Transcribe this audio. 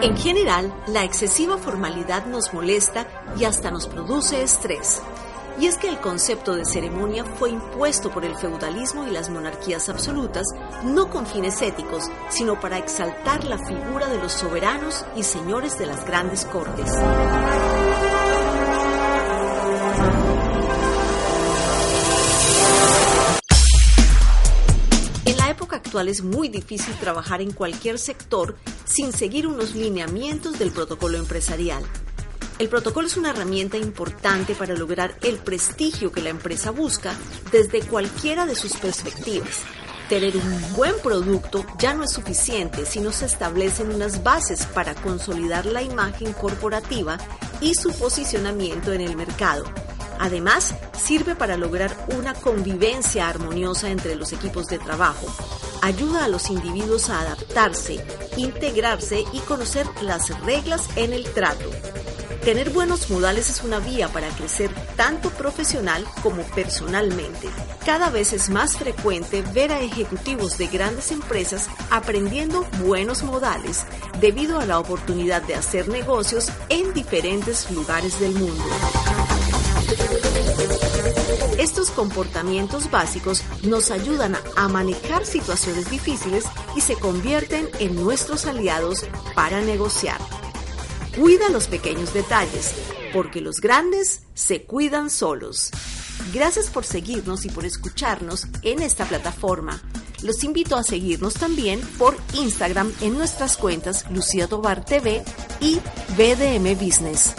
En general, la excesiva formalidad nos molesta y hasta nos produce estrés. Y es que el concepto de ceremonia fue impuesto por el feudalismo y las monarquías absolutas, no con fines éticos, sino para exaltar la figura de los soberanos y señores de las grandes cortes. Es muy difícil trabajar en cualquier sector sin seguir unos lineamientos del protocolo empresarial. El protocolo es una herramienta importante para lograr el prestigio que la empresa busca desde cualquiera de sus perspectivas. Tener un buen producto ya no es suficiente si no se establecen unas bases para consolidar la imagen corporativa y su posicionamiento en el mercado. Además, sirve para lograr una convivencia armoniosa entre los equipos de trabajo. Ayuda a los individuos a adaptarse, integrarse y conocer las reglas en el trato. Tener buenos modales es una vía para crecer tanto profesional como personalmente. Cada vez es más frecuente ver a ejecutivos de grandes empresas aprendiendo buenos modales debido a la oportunidad de hacer negocios en diferentes lugares del mundo. Estos comportamientos básicos nos ayudan a manejar situaciones difíciles y se convierten en nuestros aliados para negociar. Cuida los pequeños detalles, porque los grandes se cuidan solos. Gracias por seguirnos y por escucharnos en esta plataforma. Los invito a seguirnos también por Instagram en nuestras cuentas Lucía Tobar TV y BDM Business.